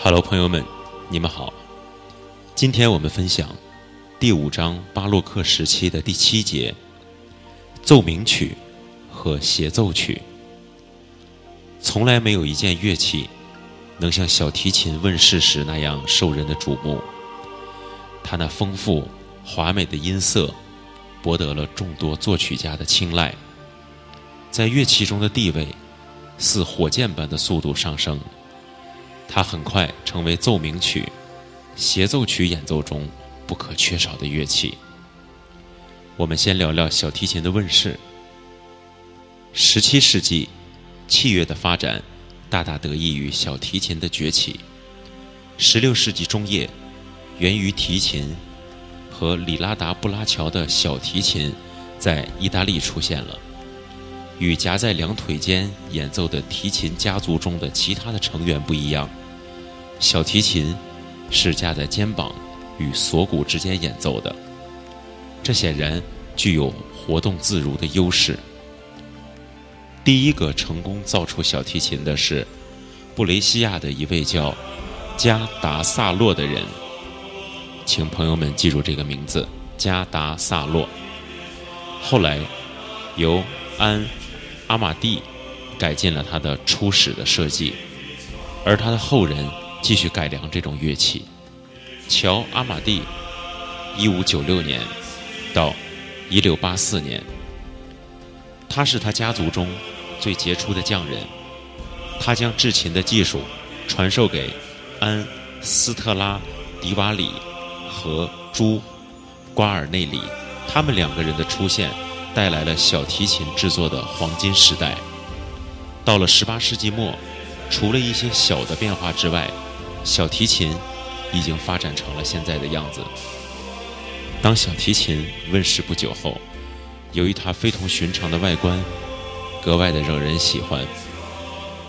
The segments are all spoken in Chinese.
Hello，朋友们，你们好。今天我们分享第五章巴洛克时期的第七节奏鸣曲和协奏曲。从来没有一件乐器能像小提琴问世时那样受人的瞩目。它那丰富华美的音色博得了众多作曲家的青睐，在乐器中的地位似火箭般的速度上升。它很快成为奏鸣曲、协奏曲演奏中不可缺少的乐器。我们先聊聊小提琴的问世。十七世纪，器乐的发展大大得益于小提琴的崛起。十六世纪中叶，源于提琴和里拉达布拉乔的小提琴在意大利出现了。与夹在两腿间演奏的提琴家族中的其他的成员不一样，小提琴是架在肩膀与锁骨之间演奏的，这显然具有活动自如的优势。第一个成功造出小提琴的是布雷西亚的一位叫加达萨洛的人，请朋友们记住这个名字加达萨洛。后来由安。阿玛蒂改进了他的初始的设计，而他的后人继续改良这种乐器。乔·阿玛蒂，一五九六年到一六八四年，他是他家族中最杰出的匠人。他将制琴的技术传授给安·斯特拉迪瓦里和朱·瓜尔内里，他们两个人的出现。带来了小提琴制作的黄金时代。到了十八世纪末，除了一些小的变化之外，小提琴已经发展成了现在的样子。当小提琴问世不久后，由于它非同寻常的外观，格外的惹人喜欢。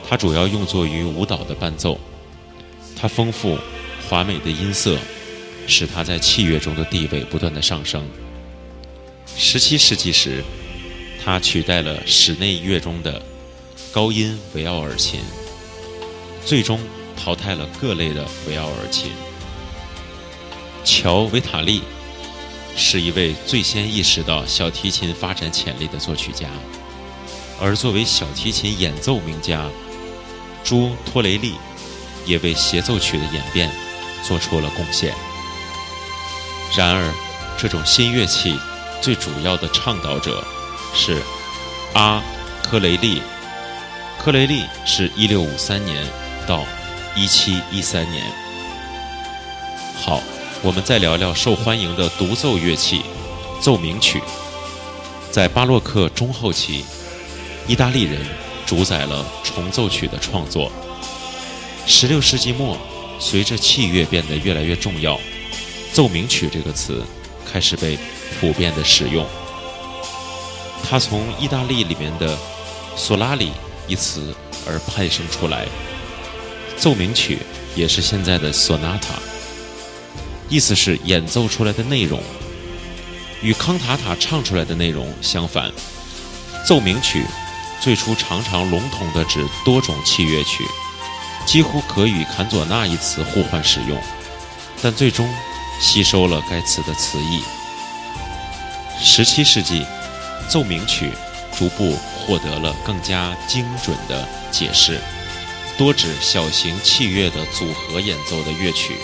它主要用作于舞蹈的伴奏。它丰富华美的音色，使它在器乐中的地位不断的上升。十七世纪时，它取代了室内乐中的高音维奥尔琴，最终淘汰了各类的维奥尔琴。乔·维塔利是一位最先意识到小提琴发展潜力的作曲家，而作为小提琴演奏名家，朱·托雷利也为协奏曲的演变做出了贡献。然而，这种新乐器。最主要的倡导者是阿科雷利。科雷利是一六五三年到一七一三年。好，我们再聊聊受欢迎的独奏乐器——奏鸣曲。在巴洛克中后期，意大利人主宰了重奏曲的创作。十六世纪末，随着器乐变得越来越重要，奏鸣曲这个词开始被。普遍的使用，它从意大利里面的“索拉里”一词而派生出来。奏鸣曲也是现在的 “sonata”，意思是演奏出来的内容。与康塔塔唱出来的内容相反，奏鸣曲最初常常笼统地指多种器乐曲，几乎可与坎佐纳一词互换使用，但最终吸收了该词的词义。十七世纪，奏鸣曲逐步获得了更加精准的解释，多指小型器乐的组合演奏的乐曲。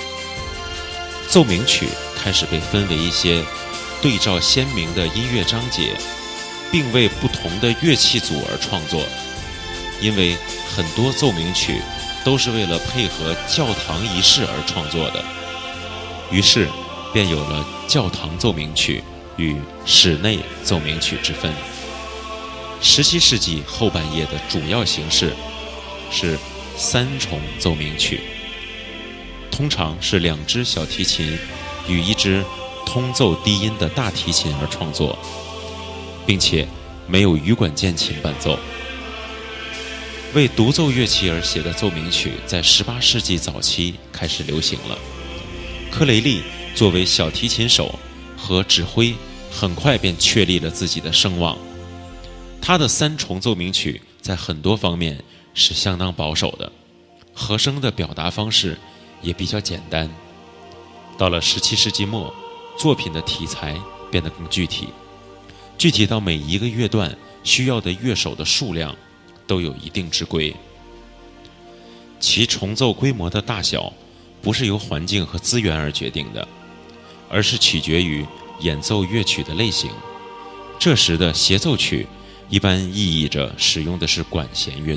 奏鸣曲开始被分为一些对照鲜明的音乐章节，并为不同的乐器组而创作。因为很多奏鸣曲都是为了配合教堂仪式而创作的，于是便有了教堂奏鸣曲。与室内奏鸣曲之分。十七世纪后半叶的主要形式是三重奏鸣曲，通常是两只小提琴与一支通奏低音的大提琴而创作，并且没有羽管键琴伴奏。为独奏乐器而写的奏鸣曲在十八世纪早期开始流行了。科雷利作为小提琴手。和指挥很快便确立了自己的声望。他的三重奏鸣曲在很多方面是相当保守的，和声的表达方式也比较简单。到了十七世纪末，作品的题材变得更具体，具体到每一个乐段需要的乐手的数量都有一定之规。其重奏规模的大小，不是由环境和资源而决定的，而是取决于演奏乐曲的类型。这时的协奏曲，一般意义着使用的是管弦乐。